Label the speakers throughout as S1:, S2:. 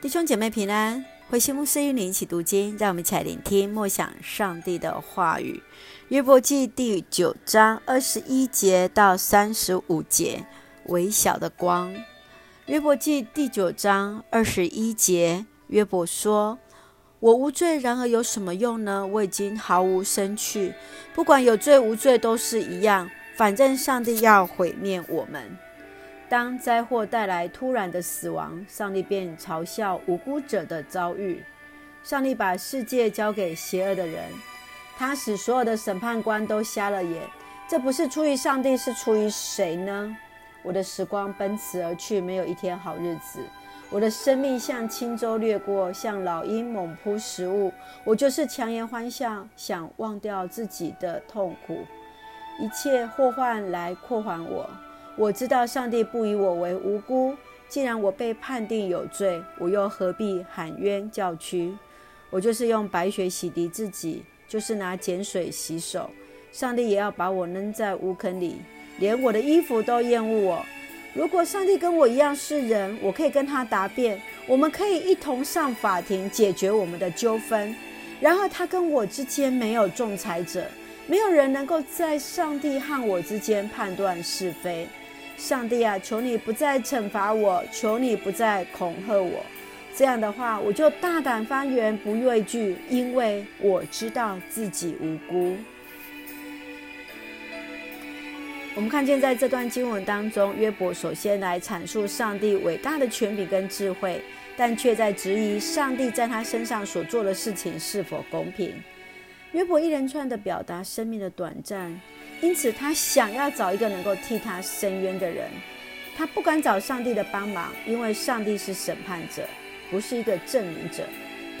S1: 弟兄姐妹平安，慧馨牧师与你一起读经，让我们一起来聆听默想上帝的话语。约伯记第九章二十一节到三十五节，微小的光。约伯记第九章二十一节，约伯说：“我无罪，然而有什么用呢？我已经毫无生趣，不管有罪无罪都是一样，反正上帝要毁灭我们。”当灾祸带来突然的死亡，上帝便嘲笑无辜者的遭遇。上帝把世界交给邪恶的人，他使所有的审判官都瞎了眼。这不是出于上帝，是出于谁呢？我的时光奔驰而去，没有一天好日子。我的生命像轻舟掠过，像老鹰猛扑食物。我就是强颜欢笑，想忘掉自己的痛苦。一切祸患来扩缓我。我知道上帝不以我为无辜，既然我被判定有罪，我又何必喊冤叫屈？我就是用白水洗涤自己，就是拿碱水洗手，上帝也要把我扔在污坑里，连我的衣服都厌恶我。如果上帝跟我一样是人，我可以跟他答辩，我们可以一同上法庭解决我们的纠纷。然而他跟我之间没有仲裁者，没有人能够在上帝和我之间判断是非。上帝啊，求你不再惩罚我，求你不再恐吓我。这样的话，我就大胆发言，不畏惧，因为我知道自己无辜。我们看见在这段经文当中，约伯首先来阐述上帝伟大的权柄跟智慧，但却在质疑上帝在他身上所做的事情是否公平。约伯一连串的表达生命的短暂。因此，他想要找一个能够替他伸冤的人。他不敢找上帝的帮忙，因为上帝是审判者，不是一个证明者。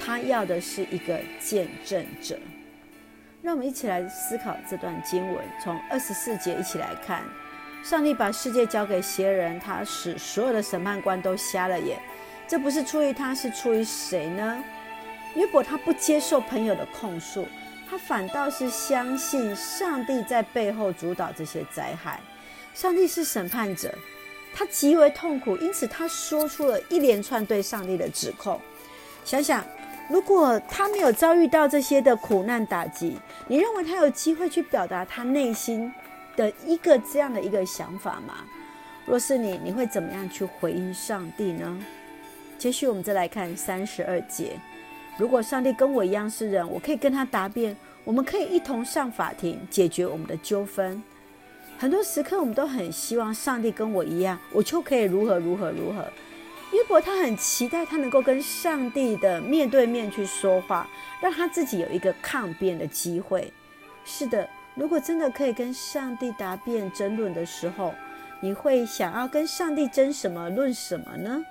S1: 他要的是一个见证者。让我们一起来思考这段经文，从二十四节一起来看：上帝把世界交给邪人，他使所有的审判官都瞎了眼。这不是出于他，是出于谁呢？约伯他不接受朋友的控诉。他反倒是相信上帝在背后主导这些灾害，上帝是审判者，他极为痛苦，因此他说出了一连串对上帝的指控。想想，如果他没有遭遇到这些的苦难打击，你认为他有机会去表达他内心的一个这样的一个想法吗？若是你，你会怎么样去回应上帝呢？接续我们再来看三十二节。如果上帝跟我一样是人，我可以跟他答辩，我们可以一同上法庭解决我们的纠纷。很多时刻，我们都很希望上帝跟我一样，我就可以如何如何如何。约伯他很期待他能够跟上帝的面对面去说话，让他自己有一个抗辩的机会。是的，如果真的可以跟上帝答辩争论的时候，你会想要跟上帝争什么论什么呢？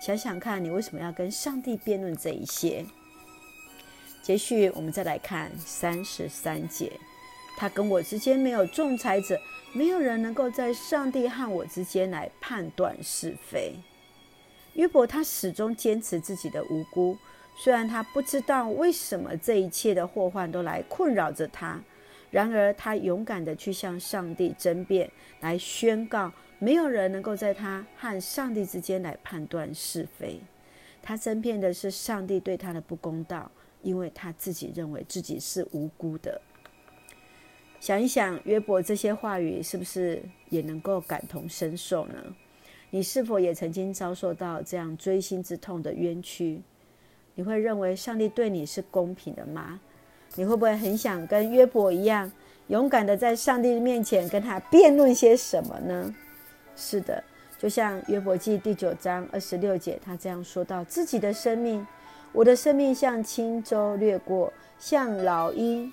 S1: 想想看，你为什么要跟上帝辩论这一些？接续，我们再来看三十三节，他跟我之间没有仲裁者，没有人能够在上帝和我之间来判断是非。约伯他始终坚持自己的无辜，虽然他不知道为什么这一切的祸患都来困扰着他，然而他勇敢地去向上帝争辩，来宣告没有人能够在他和上帝之间来判断是非。他争辩的是上帝对他的不公道。因为他自己认为自己是无辜的。想一想，约伯这些话语是不是也能够感同身受呢？你是否也曾经遭受到这样锥心之痛的冤屈？你会认为上帝对你是公平的吗？你会不会很想跟约伯一样，勇敢的在上帝面前跟他辩论些什么呢？是的，就像约伯记第九章二十六节，他这样说到自己的生命。我的生命像轻舟掠过，像老鹰，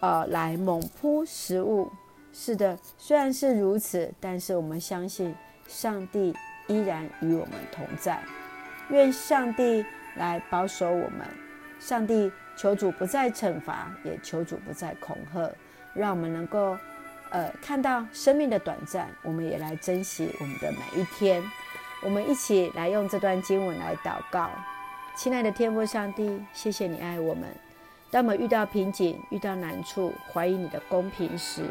S1: 呃，来猛扑食物。是的，虽然是如此，但是我们相信上帝依然与我们同在。愿上帝来保守我们。上帝求主不再惩罚，也求主不再恐吓，让我们能够，呃，看到生命的短暂，我们也来珍惜我们的每一天。我们一起来用这段经文来祷告。亲爱的天父上帝，谢谢你爱我们。当我们遇到瓶颈、遇到难处、怀疑你的公平时，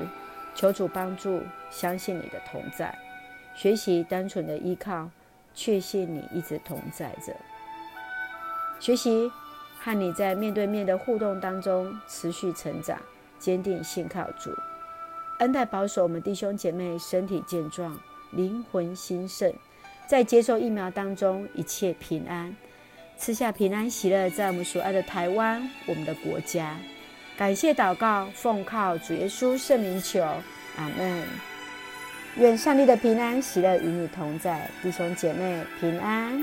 S1: 求主帮助，相信你的同在，学习单纯的依靠，确信你一直同在着。学习和你在面对面的互动当中持续成长，坚定信靠主，恩待保守我们弟兄姐妹身体健壮，灵魂兴盛，在接受疫苗当中一切平安，赐下平安喜乐，在我们所爱的台湾，我们的国家。感谢祷告，奉靠主耶稣圣名求，阿门。愿上帝的平安喜乐与你同在，弟兄姐妹平安。